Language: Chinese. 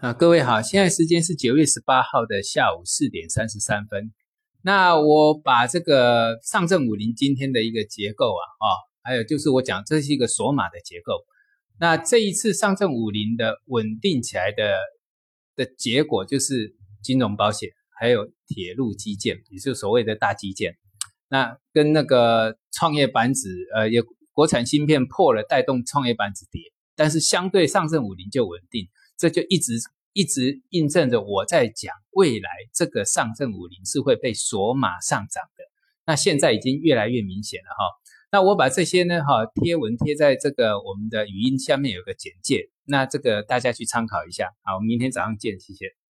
啊，各位好，现在时间是九月十八号的下午四点三十三分。那我把这个上证五零今天的一个结构啊，啊，还有就是我讲这是一个锁码的结构。那这一次上证五零的稳定起来的的结果，就是金融保险还有铁路基建，也就是所谓的大基建。那跟那个创业板指，呃，有国产芯片破了，带动创业板指跌，但是相对上证五零就稳定。这就一直一直印证着我在讲，未来这个上证五零是会被锁码上涨的。那现在已经越来越明显了哈。那我把这些呢哈贴文贴在这个我们的语音下面有个简介，那这个大家去参考一下。好，我们明天早上见，谢谢。